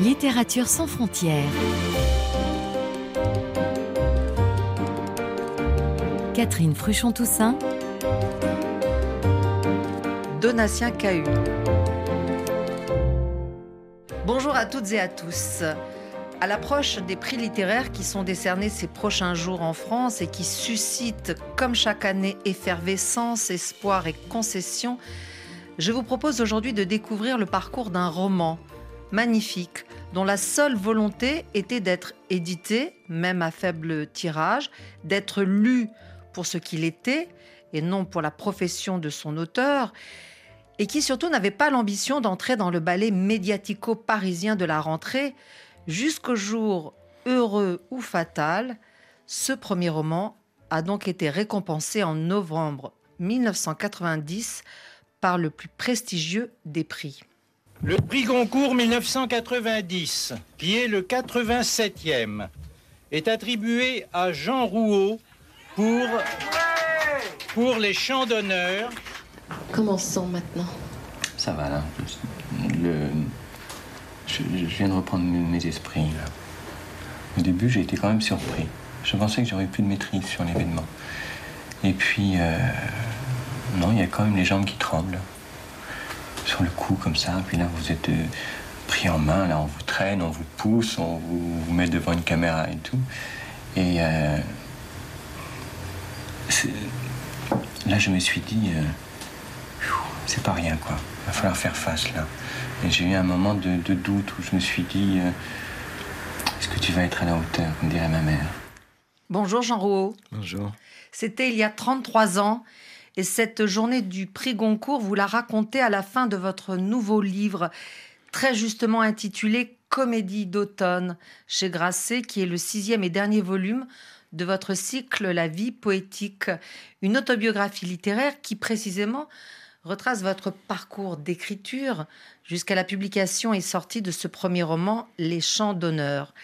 Littérature sans frontières. Catherine Fruchon-Toussaint. Donatien Cahu. Bonjour à toutes et à tous. À l'approche des prix littéraires qui sont décernés ces prochains jours en France et qui suscitent, comme chaque année, effervescence, espoir et concession, je vous propose aujourd'hui de découvrir le parcours d'un roman magnifique dont la seule volonté était d'être édité, même à faible tirage, d'être lu pour ce qu'il était et non pour la profession de son auteur, et qui surtout n'avait pas l'ambition d'entrer dans le ballet médiatico-parisien de la rentrée, jusqu'au jour heureux ou fatal, ce premier roman a donc été récompensé en novembre 1990 par le plus prestigieux des prix. Le prix Goncourt 1990, qui est le 87e, est attribué à Jean Rouault pour, pour les chants d'honneur. Comment on se sent maintenant Ça va là. Le... Je, viens de reprendre mes esprits là. Au début, j'ai été quand même surpris. Je pensais que j'aurais plus de maîtrise sur l'événement. Et puis, euh, non, il y a quand même les jambes qui tremblent sur le cou comme ça. Puis là, vous êtes euh, pris en main, là, on vous traîne, on vous pousse, on vous, met devant une caméra et tout. Et euh, là, je me suis dit, euh, c'est pas rien, quoi. Il va falloir faire face, là. Et j'ai eu un moment de, doute où je me suis dit, est-ce que tu vas être à la hauteur, comme dirait ma mère? Bonjour Jean Rouault. Bonjour. C'était il y a 33 ans et cette journée du prix Goncourt, vous la racontez à la fin de votre nouveau livre, très justement intitulé Comédie d'automne, chez Grasset, qui est le sixième et dernier volume de votre cycle La vie poétique, une autobiographie littéraire qui précisément retrace votre parcours d'écriture jusqu'à la publication et sortie de ce premier roman, Les Chants d'honneur.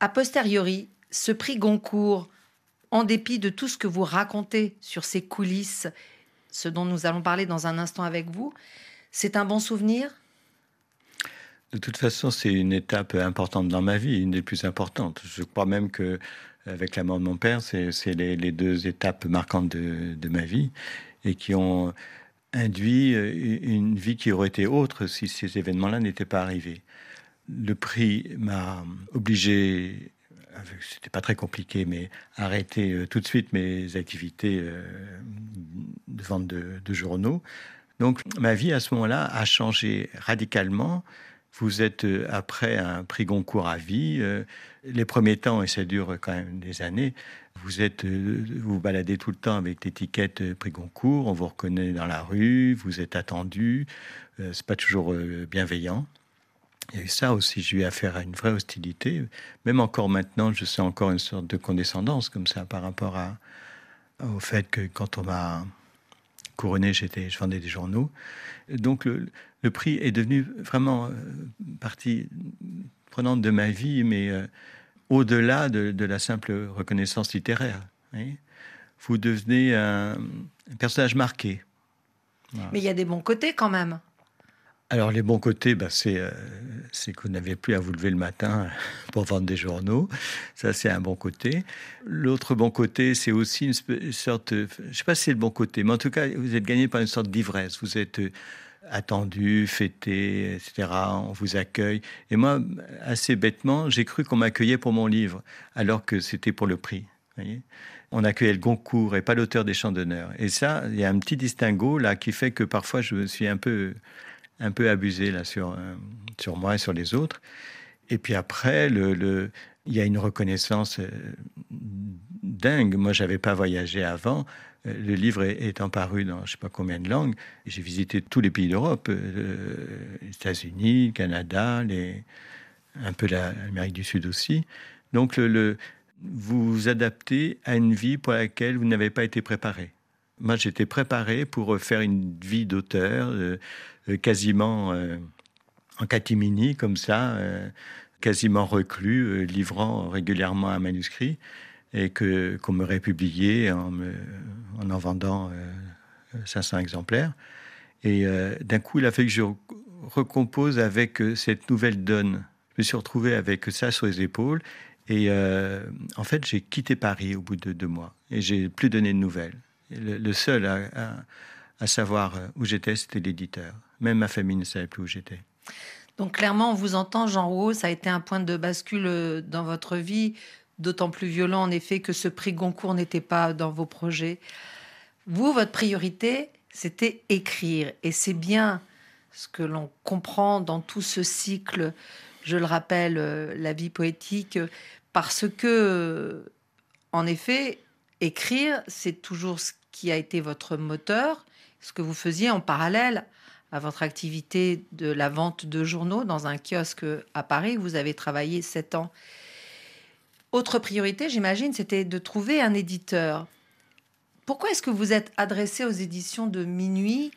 A posteriori, ce prix Goncourt, en dépit de tout ce que vous racontez sur ces coulisses, ce dont nous allons parler dans un instant avec vous, c'est un bon souvenir? De toute façon, c'est une étape importante dans ma vie, une des plus importantes. Je crois même que avec la mort de mon père, c'est les, deux étapes marquantes de, de, ma vie et qui ont induit une vie qui aurait été autre si ces événements-là n'étaient pas arrivés. Le prix m'a obligé c'était pas très compliqué, mais arrêter euh, tout de suite mes activités euh, de vente de, journaux. Donc ma vie à ce moment-là a changé radicalement. Vous êtes euh, après un prix Goncourt à vie. les premiers temps, et ça dure quand même des années, vous êtes, vous baladez tout le temps avec l'étiquette prix Goncourt. On vous reconnaît dans la rue, vous êtes attendu. c'est pas toujours bienveillant. Il y a eu ça aussi, j'ai eu affaire à une vraie hostilité. Même encore maintenant, je sens encore une sorte de condescendance comme ça par rapport au fait que quand on m'a couronné, je vendais des journaux. Donc le, prix est devenu vraiment euh, partie prenante de ma vie, mais euh, au-delà de, la simple reconnaissance littéraire. Vous devenez un, personnage marqué. Mais il y a des bons côtés quand même. Alors les bons côtés, bah, c'est que vous n'avez plus à vous lever le matin pour vendre des journaux. Ça, c'est un bon côté. L'autre bon côté, c'est aussi une sorte, je ne sais pas si c'est le bon côté, mais en tout cas, vous êtes gagné par une sorte d'ivresse. Vous êtes euh, attendu, fêté, etc. On vous accueille. Et moi, assez bêtement, j'ai cru qu'on m'accueillait pour mon livre, alors que c'était pour le prix. on accueillait le Goncourt et pas l'auteur des chants d'honneur. Et ça, il y a un petit distinguo là qui fait que parfois je me suis un peu un peu abusé là sur, euh, sur moi et sur les autres. Et puis après, le, il y a une reconnaissance euh, dingue. Moi, j'avais pas voyagé avant. Euh, le livre étant paru dans je sais pas combien de langues, j'ai visité tous les pays d'Europe, États-Unis, le Canada, les, un peu l'Amérique du Sud aussi. Donc, le, vous vous adaptez à une vie pour laquelle vous n'avez pas été préparé. Moi, j'étais préparé pour faire une vie d'auteur, quasiment euh, en catimini, comme ça, euh, quasiment reclus, livrant régulièrement un manuscrit, et que qu'on me républiait en, en en vendant 500 exemplaires. Et d'un coup, il a fait que je recompose avec cette nouvelle donne Je me suis retrouvé avec ça sur les épaules. Et euh, en fait, j'ai quitté Paris au bout de deux mois. Et j'ai plus donné de nouvelles. Le, seul à, à, savoir où j'étais, c'était l'éditeur. Même ma famille ne savait plus où j'étais. Donc clairement, on vous entend, Jean Rouault, ça a été un point de bascule euh, dans votre vie, d'autant plus violent en effet que ce prix Goncourt n'était pas dans vos projets. Vous, votre priorité, c'était écrire. Et c'est bien ce que l'on comprend dans tout ce cycle, je le rappelle, euh, la vie poétique, parce que, euh, en effet, écrire, c'est toujours ce qui a été votre moteur, ce que vous faisiez en parallèle à votre activité de la vente de journaux dans un kiosque à Paris. Vous avez travaillé sept ans. Autre priorité, j'imagine, c'était de trouver un éditeur. Pourquoi est-ce que vous êtes adressé aux éditions de Minuit,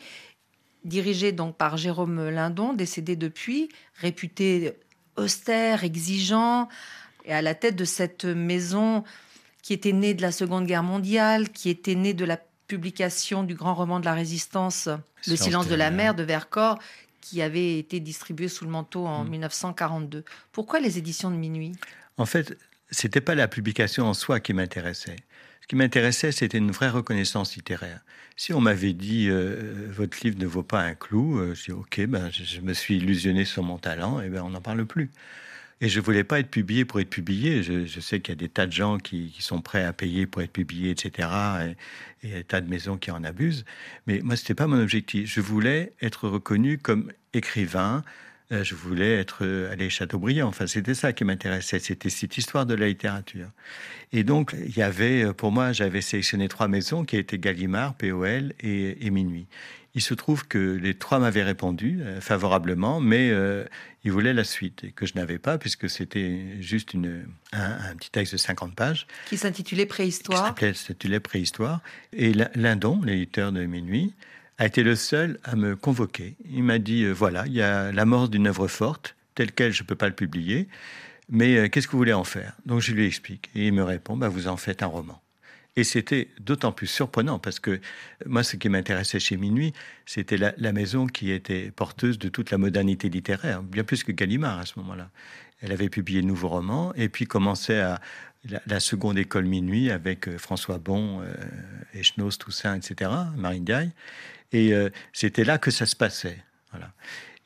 dirigées donc par Jérôme Lindon, décédé depuis, réputé austère, exigeant, et à la tête de cette maison qui était née de la Seconde Guerre mondiale, qui était née de la publication du grand roman de la résistance, Le silence de la mer de Vercors, qui avait été distribué sous le manteau en 1942. Mm. Pourquoi les éditions de Minuit? En fait, c'était pas la publication en soi qui m'intéressait. Ce qui m'intéressait, c'était une vraie reconnaissance littéraire. Si on m'avait dit euh, votre livre ne vaut pas un clou, euh, je dis ok, ben, je, me suis illusionné sur mon talent, et ben on n'en parle plus. Et je voulais pas être publié pour être publié. Je, sais qu'il y a des tas de gens qui, sont prêts à payer pour être publiés, etc. Et, et des tas de maisons qui en abusent. Mais moi, c'était pas mon objectif. Je voulais être reconnu comme écrivain, euh, je voulais être euh, aller Chateaubriand. Enfin, c'était ça qui m'intéressait. C'était cette histoire de la littérature. Et donc, il y avait, euh, pour moi, j'avais sélectionné trois maisons qui étaient Gallimard, POL et, Minuit. Il se trouve que les trois m'avaient répondu favorablement, mais ils voulaient la suite et que je n'avais pas puisque c'était juste une, un, petit texte de 50 pages. Qui s'intitulait Préhistoire. Qui s'intitulait Préhistoire. Et Lindon, l'éditeur de Minuit, a été le seul à me convoquer. Il m'a dit euh, voilà, il y a l'amorce d'une œuvre forte, telle qu'elle, je ne peux pas le publier, mais euh, qu'est-ce que vous voulez en faire? Donc je lui explique. Et il me répond bah, vous en faites un roman. Et c'était d'autant plus surprenant parce que moi, ce qui m'intéressait chez Minuit, c'était la, maison qui était porteuse de toute la modernité littéraire, bien plus que Gallimard à ce moment-là. Elle avait publié de nouveaux romans et puis commençait à la, seconde école Minuit avec euh, François Bon, euh, Echnos, Toussaint, etc., Marine Diaye. Et euh, c'était là que ça se passait. Voilà.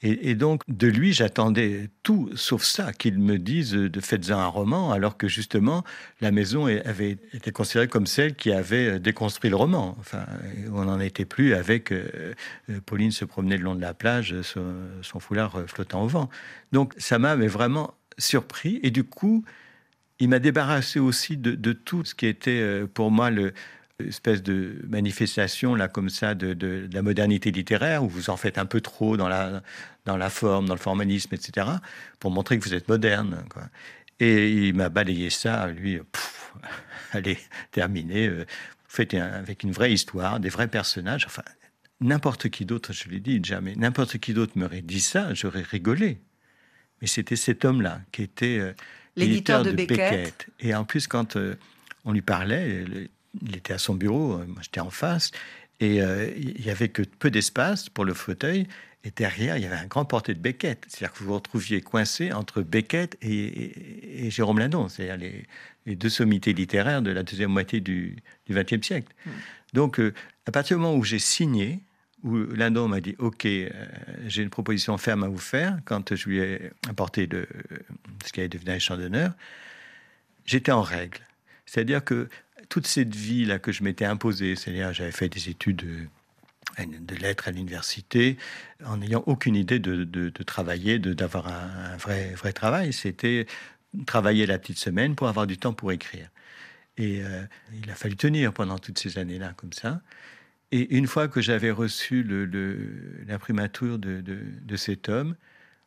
Et, donc, de lui, j'attendais tout sauf ça, qu'il me dise de faites-en un roman, alors que justement, la maison avait été considérée comme celle qui avait déconstruit le roman. Enfin, on n'en était plus avec euh, euh, Pauline se promenait le long de la plage, son, foulard flottant au vent. Donc, ça m'a vraiment surpris. Et du coup, il m'a débarrassé aussi de, tout ce qui était pour moi le, espèce de manifestation là comme ça de, la modernité littéraire où vous en faites un peu trop dans la dans la forme, dans le formalisme, etc. pour montrer que vous êtes moderne. Et il m'a balayé ça, lui. allez, terminé. Euh, faites avec une vraie histoire, des vrais personnages. Enfin, n'importe qui d'autre, je l'ai dit jamais, n'importe qui d'autre m'aurait dit ça, j'aurais rigolé. Mais c'était cet homme-là qui était euh, l'éditeur de, Beckett. Et en plus, quand euh, on lui parlait, il était à son bureau, euh, moi j'étais en face, et euh, il y avait que peu d'espace pour le fauteuil. Et derrière, il y avait un grand portrait de Beckett. C'est-à-dire que vous vous retrouviez coincé entre Beckett et, Jérôme Lindon, c'est-à-dire les, deux sommités littéraires de la deuxième moitié du XXe siècle. Mm. Donc, euh, à partir du moment où j'ai signé, où Lindon m'a dit Ok, j'ai une proposition ferme à vous faire, quand je lui ai apporté de, ce qui allait devenir un champ d'honneur, j'étais en règle. C'est-à-dire que toute cette vie-là que je m'étais imposée, c'est-à-dire j'avais fait des études de, lettres à l'université, en n'ayant aucune idée de, travailler, d'avoir un, vrai, vrai travail. C'était travailler la petite semaine pour avoir du temps pour écrire. Et euh, il a fallu tenir pendant toutes ces années-là comme ça. Et une fois que j'avais reçu l'imprimature de, de, cet homme,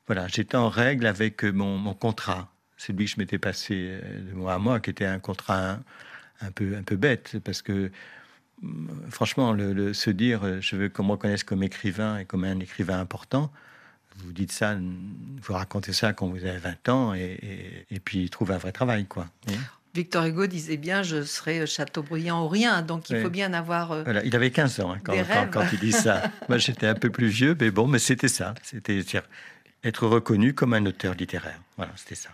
voilà, j'étais en règle avec mon, contrat. C'est lui que je m'étais passé euh, de moi à moi, qui était un contrat un peu, un peu bête, parce que franchement, le, se dire euh, je veux qu'on me reconnaisse comme écrivain et comme un écrivain important, vous dites ça, vous racontez ça quand vous avez 20 ans et, et, puis trouver un vrai travail, quoi. Victor Hugo disait bien je serai Chateaubriand ou rien, donc il faut bien avoir. Euh, voilà, il avait 15 ans hein, quand, quand, il dit ça. Moi j'étais un peu plus vieux, mais bon, mais c'était ça. C'était être reconnu comme un auteur littéraire. Voilà, c'était ça.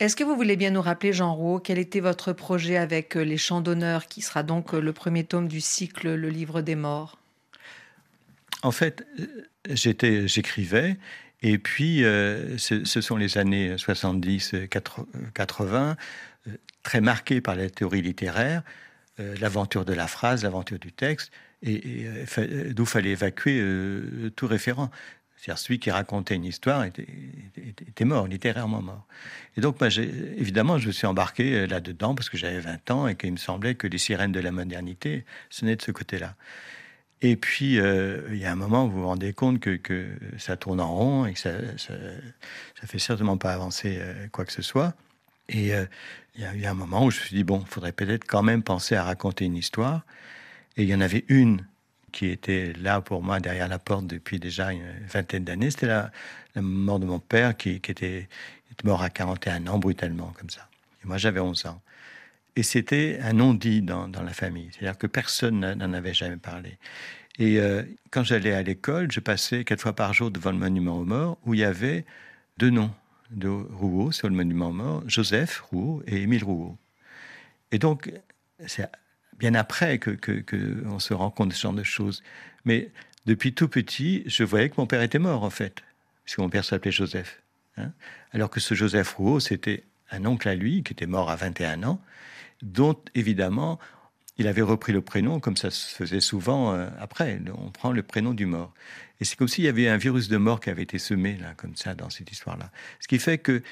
Est-ce que vous voulez bien nous rappeler, Jean Rouault, quel était votre projet avec euh, Les Chants d'honneur, qui sera donc euh, le premier tome du cycle Le Livre des Morts? En fait, euh, j'étais, j'écrivais, et puis ce, sont les années 70-80, très marquées par la théorie littéraire, l'aventure de la phrase, l'aventure du texte, et d'où fallait évacuer tout référent. C'est-à-dire celui qui racontait une histoire était, mort, littérairement mort. Et donc, évidemment, je me suis embarqué euh, là-dedans parce que j'avais 20 ans et qu'il me semblait que les sirènes de la modernité sonnaient de ce côté-là. Et puis, euh, il y a un moment où vous vous rendez compte que, ça tourne en rond et que ça, ça, fait certainement pas avancer euh, quoi que ce soit. Et il y a eu un moment où je me suis dit, bon, il faudrait peut-être quand même penser à raconter une histoire. Et il y en avait une qui était là pour moi derrière la porte depuis déjà une vingtaine d'années. C'était la, mort de mon père qui, était, mort à 41 ans brutalement comme ça. Moi j'avais 11 ans. Et c'était un non-dit dans, la famille. C'est-à-dire que personne n'en avait jamais parlé. Et euh, quand j'allais à l'école, je passais quatre fois par jour devant le monument aux morts où il y avait deux noms de Rouault sur le monument aux morts, Joseph Rouault et Émile Rouault. Et donc, c'est bien après que, se rend compte de ce genre de choses. Mais depuis tout petit, je voyais que mon père était mort, en fait, puisque mon père s'appelait Joseph. Hein. Alors que ce Joseph Rouault, c'était un oncle à lui, qui était mort à 21 ans, dont, évidemment, il avait repris le prénom, comme ça se faisait souvent euh, après. On prend le prénom du mort. Et c'est comme s'il y avait un virus de mort qui avait été semé, là, comme ça, dans cette histoire-là. Ce qui fait que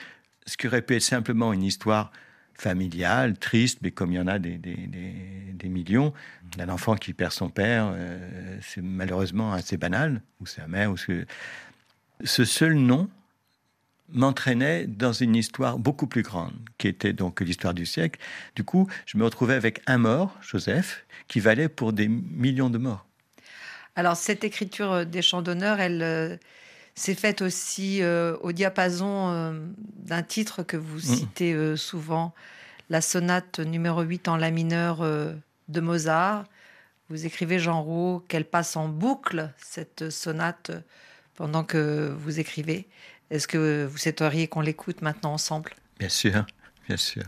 ce qui aurait pu être simplement une histoire familiale, triste, mais comme il y en a des, millions, d'un enfant qui perd son père, euh, c'est malheureusement assez banal, ou sa mère, ou ce... ce seul nom m'entraînait dans une histoire beaucoup plus grande, qui était donc l'histoire du siècle. Du coup, je me retrouvais avec un mort, Joseph, qui valait pour des millions de morts. Alors, cette écriture des chants d'honneur, elle euh, s'est faite aussi euh, au diapason euh, d'un titre que vous mm. citez euh, souvent, la sonate numéro 8 en la mineur de Mozart. Vous écrivez, Jean Rouault, qu'elle passe en boucle, cette sonate, pendant que vous écrivez. Est-ce que vous souhaiteriez qu'on l'écoute maintenant ensemble? Bien sûr, bien sûr.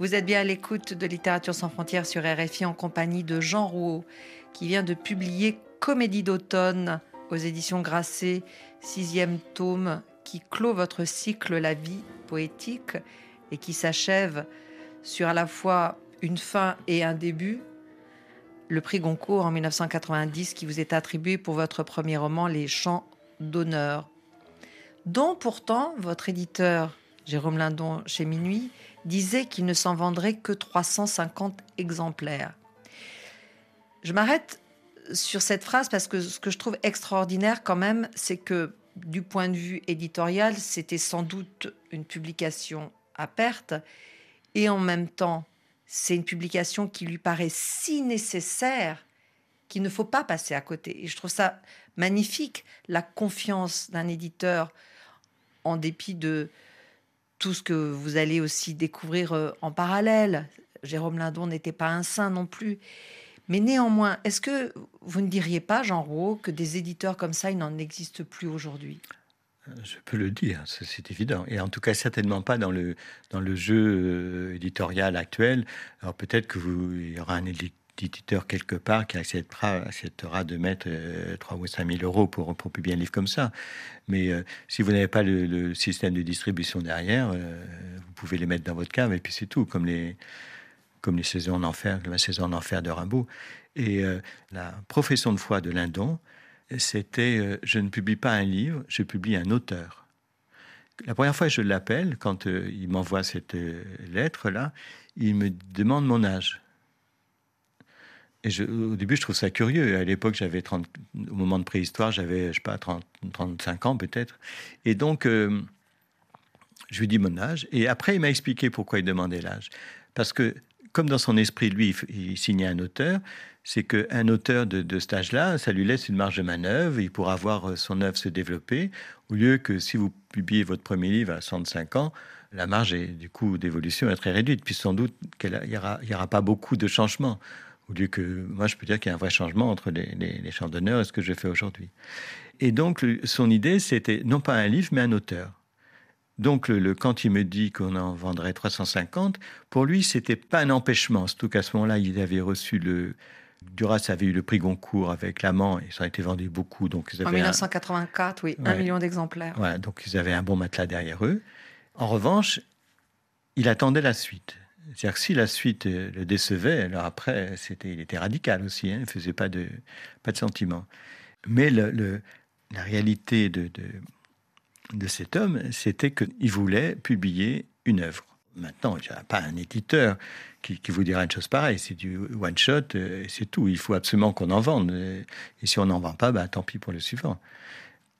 Vous êtes bien à l'écoute de Littérature sans frontières sur RFI en compagnie de Jean Rouault, qui vient de publier Comédie d'automne aux éditions Grasset, sixième tome, qui clôt votre cycle La vie poétique et qui s'achève sur à la fois une fin et un début. Le prix Goncourt en 1990 qui vous est attribué pour votre premier roman Les Chants d'honneur, dont pourtant votre éditeur Jérôme Lindon chez Minuit disait qu'il ne s'en vendrait que 350 exemplaires. Je m'arrête sur cette phrase parce que ce que je trouve extraordinaire quand même, c'est que du point de vue éditorial, c'était sans doute une publication à perte et en même temps, c'est une publication qui lui paraît si nécessaire qu'il ne faut pas passer à côté. Et je trouve ça magnifique, la confiance d'un éditeur en dépit de, tout ce que vous allez aussi découvrir euh, en parallèle. Jérôme Lindon n'était pas un saint non plus. Mais néanmoins, est-ce que vous ne diriez pas, Jean Rouault, que des éditeurs comme ça, il n'en existe plus aujourd'hui? Euh, je peux le dire, c'est évident. Et en tout cas, certainement pas dans le, dans le jeu euh, éditorial actuel. Alors peut-être que vous, il y aura un éditeur éditeur quelque part qui acceptera, de mettre 3 euh, ou 5 000 euros pour, pour publier un livre comme ça. Mais euh, si vous n'avez pas le, système de distribution derrière, euh, vous pouvez les mettre dans votre cave et puis c'est tout, comme les, comme les saisons en enfer, la saison en enfer de Rimbaud. Et la profession de foi de Lindon, c'était je ne publie pas un livre, je publie un auteur. La première fois que je l'appelle, quand il m'envoie cette lettre-là, il me demande mon âge. Au début, je trouve ça curieux. À l'époque, j'avais 30, au moment de préhistoire, j'avais, je sais pas, 30, 35 ans peut-être. Et donc, euh, je lui dis mon âge. Et après, il m'a expliqué pourquoi il demandait l'âge. Parce que, comme dans son esprit, lui, il, signait un auteur, c'est qu'un auteur de, de cet âge-là, ça lui laisse une marge de manœuvre, il pourra voir son œuvre se développer, au lieu que si vous publiez votre premier livre à 65 ans, la marge est, du coup d'évolution est très réduite, puis sans doute qu'il n'y aura, aura, pas beaucoup de changements. Au lieu que, moi, je peux dire qu'il y a un vrai changement entre les, les, chants d'honneur et ce que je fais aujourd'hui. Et donc, son idée, c'était non pas un livre, mais un auteur. Donc, le, quand il me dit qu'on en vendrait 350, pour lui, c'était pas un empêchement. Surtout qu'à ce moment-là, il avait reçu le. Duras avait eu le prix Goncourt avec l'amant et ça a été vendu beaucoup. Donc ils avaient en 1984, oui, un million d'exemplaires. Donc ils avaient un bon matelas derrière eux. En revanche, il attendait la suite. C'est-à-dire que si la suite euh, le décevait, alors après, c'était, il était radical aussi, hein, il ne faisait pas de, pas de sentiments. Mais le, la réalité de, de, de cet homme, c'était qu'il voulait publier une œuvre. Maintenant, il n'y a pas un éditeur qui, qui, vous dira une chose pareille. C'est du one-shot euh, c'est tout. Il faut absolument qu'on en vende. Et si on n'en vend pas, ben, tant pis pour le suivant.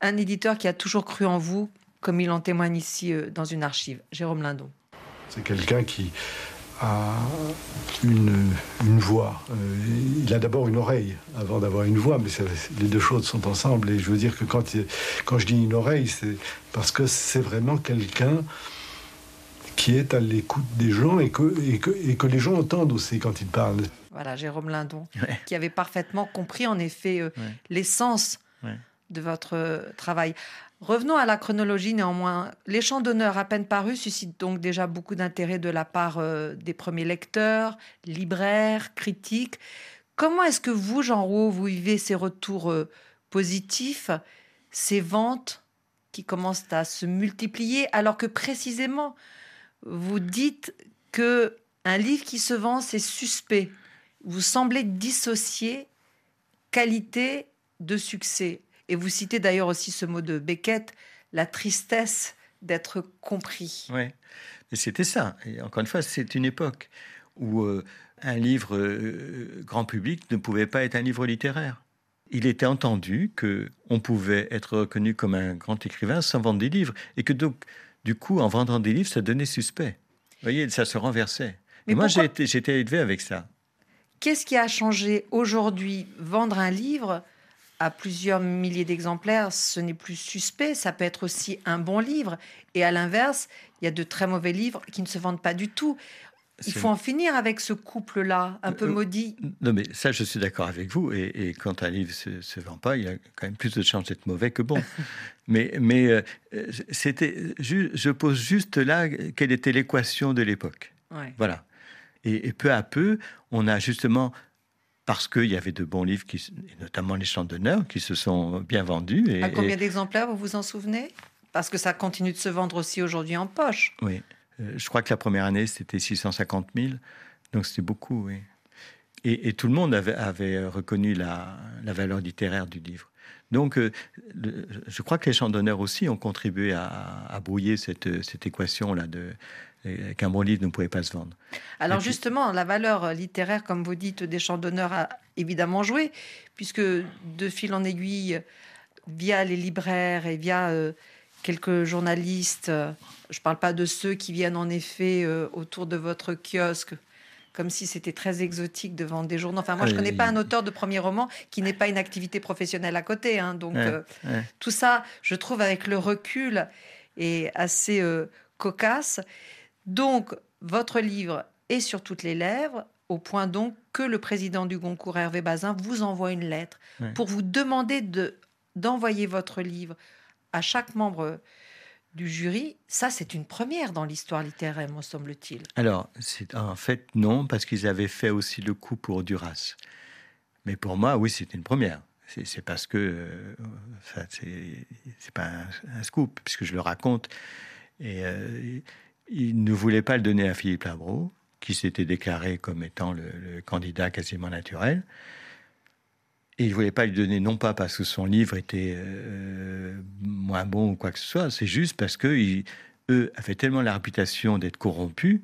Un éditeur qui a toujours cru en vous, comme il en témoigne ici euh, dans une archive, Jérôme Lindon. C'est quelqu'un qui a une, une voix. Euh, il a d'abord une oreille avant d'avoir une voix, mais les deux choses sont ensemble. Et je veux dire que quand, quand je dis une oreille, c'est parce que c'est vraiment quelqu'un qui est à l'écoute des gens et que, et, que, et que les gens entendent aussi quand il parle. Voilà, Jérôme Lindon, qui avait parfaitement compris en effet euh, l'essence de votre travail. Revenons à la chronologie néanmoins. Les chants d'honneur à peine parus suscitent donc déjà beaucoup d'intérêt de la part euh, des premiers lecteurs, libraires, critiques. Comment est-ce que vous, Jean Rouault, vous vivez ces retours euh, positifs, ces ventes qui commencent à se multiplier, alors que précisément, vous dites que un livre qui se vend, c'est suspect. Vous semblez dissocier qualité de succès. Et vous citez d'ailleurs aussi ce mot de Beckett, la tristesse d'être compris. Oui, c'était ça. Et encore une fois, c'est une époque où euh, un livre euh, grand public ne pouvait pas être un livre littéraire. Il était entendu que on pouvait être reconnu comme un grand écrivain sans vendre des livres, et que donc, du coup, en vendant des livres, ça donnait suspect. Vous voyez, ça se renversait. Mais moi, j'ai été élevé avec ça. Qu'est-ce qui a changé aujourd'hui Vendre un livre, à plusieurs milliers d'exemplaires, ce n'est plus suspect. Ça peut être aussi un bon livre. Et à l'inverse, il y a de très mauvais livres qui ne se vendent pas du tout. Il faut en finir avec ce couple-là, un peu euh, maudit. Non, mais ça, je suis d'accord avec vous. Et, quand un livre ne se, vend pas, il y a quand même plus de chances d'être mauvais que bon. mais mais euh, c'était, je pose juste là quelle était l'équation de l'époque. Voilà. Et, peu à peu, on a justement parce qu'il y avait de bons livres, qui, notamment les chants d'honneur, qui se sont bien vendus. Et, à combien d'exemplaires vous vous en souvenez? Parce que ça continue de se vendre aussi aujourd'hui en poche. Oui, euh, je crois que la première année c'était 650 000, donc c'était beaucoup. Oui. Et, tout le monde avait, avait reconnu la, la, valeur littéraire du livre. Donc, euh, je crois que les chants d'honneur aussi ont contribué à, brouiller cette, cette équation-là de qu'un bon livre ne pouvait pas se vendre. Alors justement, la valeur littéraire, comme vous dites, des chants d'honneur a évidemment joué, puisque de fil en aiguille, via les libraires et via euh, quelques journalistes, euh, je ne parle pas de ceux qui viennent en effet autour de votre kiosque comme si c'était très exotique de vendre des journaux. Enfin, moi, je ne connais pas un auteur de premier roman qui n'ait pas une activité professionnelle à côté. Hein. Donc, euh, tout ça, je trouve, avec le recul, est assez euh, cocasse. Donc, votre livre est sur toutes les lèvres, au point donc que le président du Goncourt, Hervé Bazin, vous envoie une lettre pour vous demander de d'envoyer votre livre à chaque membre du jury, ça c'est une première dans l'histoire littéraire, me semble-t-il. Alors, c'est en fait non, parce qu'ils avaient fait aussi le coup pour Duras. Mais pour moi, oui, c'est une première. C'est parce que euh, c'est pas un, scoop, puisque je le raconte. Et euh, il ne voulait pas le donner à Philippe Labro, qui s'était déclaré comme étant le candidat quasiment naturel. Et il ne voulait pas lui donner, non pas parce que son livre était euh, moins bon ou quoi que ce soit, c'est juste parce qu'eux avaient tellement la réputation d'être corrompus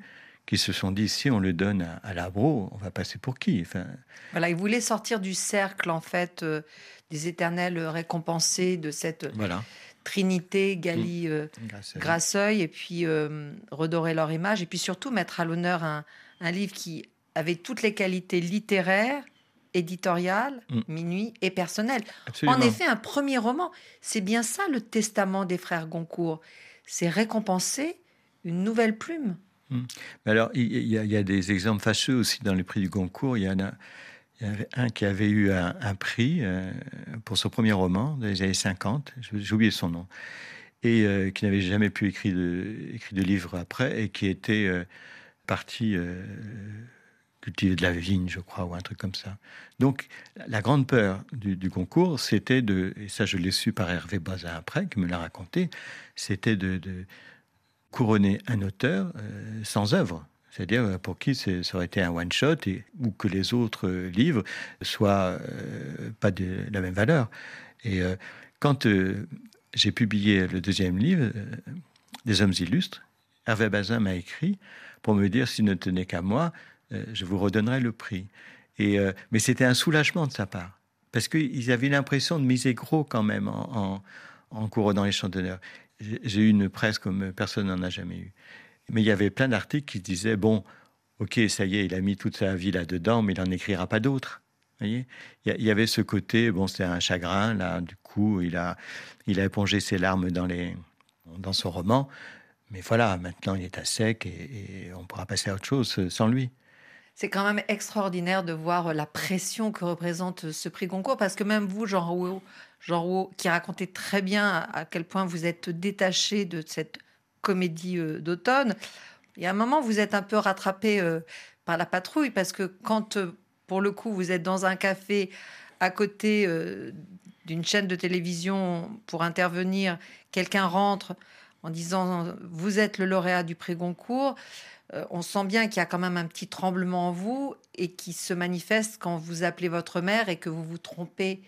qu'ils se sont dit si on le donne à, à Labro, on va passer pour qui? Enfin... Voilà, il voulait sortir du cercle, en fait, euh, des éternels récompensés de cette trinité Gali mmh. euh, et puis redorer leur image, et puis surtout mettre à l'honneur un, un livre qui avait toutes les qualités littéraires éditorial, mm. minuit et personnel. En effet, un premier roman, c'est bien ça le testament des frères Goncourt. C'est récompenser une nouvelle plume. Mm. Alors, il y, a des exemples fâcheux aussi dans le prix du Goncourt. Il y en a, un qui avait eu un, prix euh, pour son premier roman des années 50, j'ai oublié son nom, et euh, qui n'avait jamais pu écrire de, livre après, et qui était euh, parti cultiver de la vigne, je crois, ou un truc comme ça. Donc, la grande peur du, concours, c'était de, et ça je l'ai su par Hervé Bazin après, qui me l'a raconté, c'était de, couronner un auteur sans œuvre. C'est-à-dire euh, pour qui ça aurait été un one-shot ou que les autres livres soient euh, pas de la même valeur. Et quand j'ai publié le deuxième livre, Des hommes illustres, Hervé Bazin m'a écrit pour me dire s'il ne tenait qu'à moi, euh, je vous redonnerai le prix. Et, euh, mais c'était un soulagement de sa part, parce qu'ils avaient l'impression de miser gros quand même en, en, couronnant les champs d'honneur. J'ai eu une presse comme personne n'en a jamais eu. Mais il y avait plein d'articles qui disaient, bon, ok, ça y est, il a mis toute sa vie là-dedans, mais il n'en écrira pas d'autres. il y avait ce côté, bon, c'était un chagrin, là, du coup, il a, il a épongé ses larmes dans, les, dans son roman. Mais voilà, maintenant, il est à sec et on pourra passer à autre chose sans lui. C'est quand même extraordinaire de voir la pression que représente ce prix Goncourt, parce que même vous, Jean Rouault, qui racontez très bien à quel point vous êtes détaché de cette comédie euh, d'automne, il y a un moment, vous êtes un peu rattrapé euh, par la patrouille, parce que quand, euh, pour le coup, vous êtes dans un café à côté d'une chaîne de télévision pour intervenir, quelqu'un rentre en disant Vous êtes le lauréat du prix Goncourt. On sent bien qu'il y a quand même un petit tremblement en vous et qui se manifeste quand vous appelez votre mère et que vous vous trompez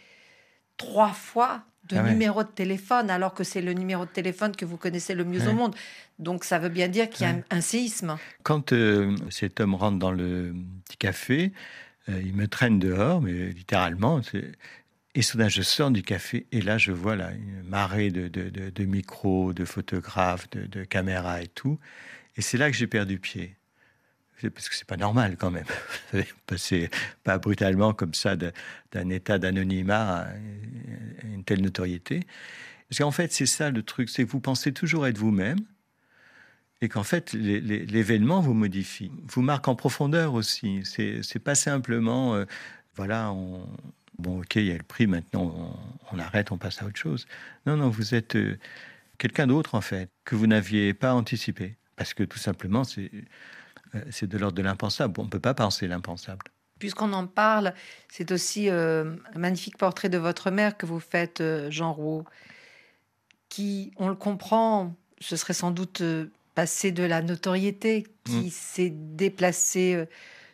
trois fois de ah numéro de téléphone alors que c'est le numéro de téléphone que vous connaissez le mieux au monde. Donc ça veut bien dire qu'il y a un, séisme. Quand euh, cet homme rentre dans le petit café, euh, il me traîne dehors, mais littéralement. Et soudain, je sors du café et là, je vois là, une marée de, de micros, de photographes, de, caméras et tout. Et c'est là que j'ai perdu pied. Parce que c'est pas normal quand même. Passer pas brutalement comme ça d'un état d'anonymat à une telle notoriété. Parce qu'en fait, c'est ça le truc, c'est que vous pensez toujours être vous-même et qu'en fait, l'événement vous modifie, vous marque en profondeur aussi. C'est pas simplement, euh, voilà, on, bon, ok, il y a le prix, maintenant on, arrête, on passe à autre chose. Non, non, vous êtes euh, quelqu'un d'autre en fait, que vous n'aviez pas anticipé. Parce que tout simplement, c'est Euh, c'est de l'ordre de l'impensable. On ne peut pas penser l'impensable. Puisqu'on en parle, c'est aussi euh, un magnifique portrait de votre mère que vous faites, euh, Jean Rouault, qui, on le comprend, ce serait sans doute passé de la notoriété, qui mm. s'est déplacée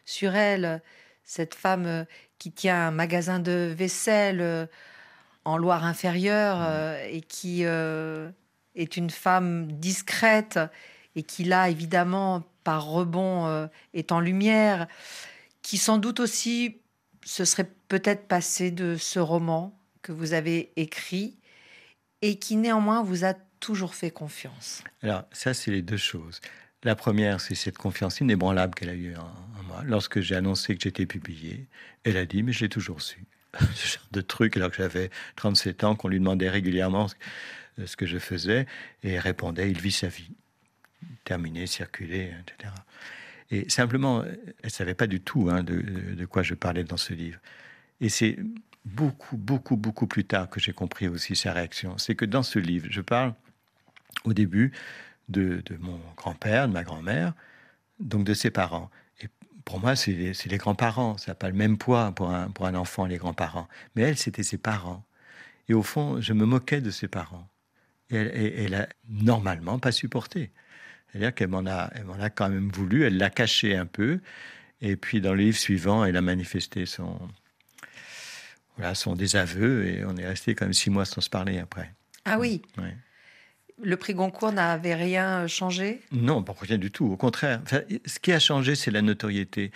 sur elle. Cette femme qui tient un magasin de vaisselle en Loire inférieure mm. et qui est une femme discrète et qui là, évidemment, par rebond, est en lumière qui sans doute aussi se serait peut-être passé de ce roman que vous avez écrit et qui néanmoins vous a toujours fait confiance. Alors ça, c'est les deux choses. La première, c'est cette confiance inébranlable qu'elle a eue en, moi. Lorsque j'ai annoncé que j'étais publié, elle a dit, mais je l'ai toujours su. ce genre de truc, alors que j'avais 37 ans, qu'on lui demandait régulièrement ce que je faisais, et répondait, il vit sa vie. Terminé, circuler, etc. Et simplement, elle ne savait pas du tout hein, de, quoi je parlais dans ce livre. Et c'est beaucoup, beaucoup, beaucoup plus tard que j'ai compris aussi sa réaction. C'est que dans ce livre, je parle au début de, mon grand-père, de ma grand-mère, donc de ses parents. Et pour moi, c'est les, grands-parents. Ça n'a pas le même poids pour un, pour un enfant, les grands-parents. Mais elle, c'était ses parents. Et au fond, je me moquais de ses parents. Et elle, et elle a normalement pas supporté. C'est-à-dire qu'elle m'en a, elle m'en a quand même voulu, elle l'a caché un peu. Et puis dans le livre suivant, elle a manifesté son, voilà, son désaveu et on est resté quand même six mois sans se parler après. Ah oui Le prix Goncourt n'avait rien changé? Non, pas rien du tout. Au contraire. ce qui a changé, c'est la notoriété.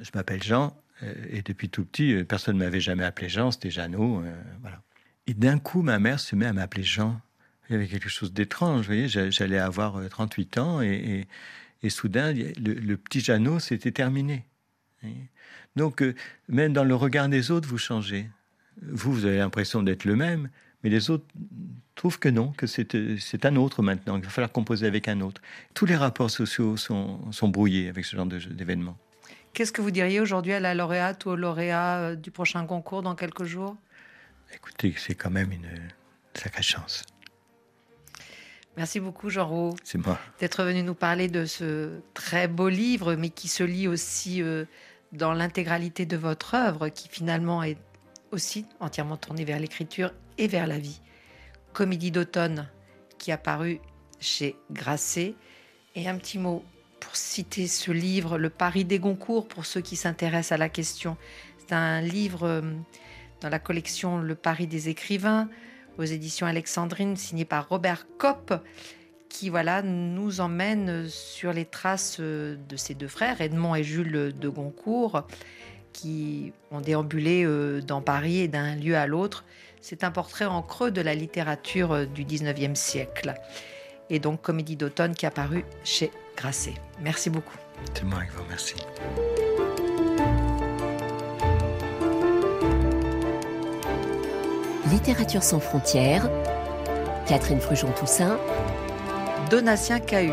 Je m'appelle Jean euh, et depuis tout petit, euh, personne ne m'avait jamais appelé Jean, c'était Jeannot. Euh, voilà. Et d'un coup, ma mère se met à m'appeler Jean il y avait quelque chose d'étrange. Vous voyez, j'allais avoir 38 euh, ans et, soudain, le, petit Jeannot, c'était terminé. Donc, euh, même dans le regard des autres, vous changez. Vous, vous avez l'impression d'être le même, mais les autres trouvent que non, que c'est un autre maintenant, qu'il va falloir composer avec un autre. Tous les rapports sociaux sont, sont brouillés avec ce genre d'événements. Qu'est-ce que vous diriez aujourd'hui à la lauréate ou au lauréat euh, du prochain concours dans quelques jours? Écoutez, c'est quand même une sacrée chance. Merci beaucoup, Jean Roux. C'est moi. D'être venu nous parler de ce très beau livre, mais qui se lit aussi euh, dans l'intégralité de votre œuvre, qui finalement est aussi entièrement tournée vers l'écriture et vers la vie. Comédie d'automne, qui a paru chez Grasset. Et un petit mot pour citer ce livre, Le Paris des Goncourt, pour ceux qui s'intéressent à la question. C'est un livre euh, dans la collection Le Paris des écrivains aux éditions Alexandrine, signé par Robert Kopp, qui voilà nous emmène sur les traces de ces deux frères, Edmond et Jules de Goncourt, qui ont déambulé euh, dans Paris et d'un lieu à l'autre. C'est un portrait en creux de la littérature euh, du 19e siècle. Et donc Comédie d'automne qui a paru chez Grasset. Merci beaucoup. C'est moi qui vous remercie. Littérature sans frontières, Catherine Frujon-Toussaint, Donatien Cahu.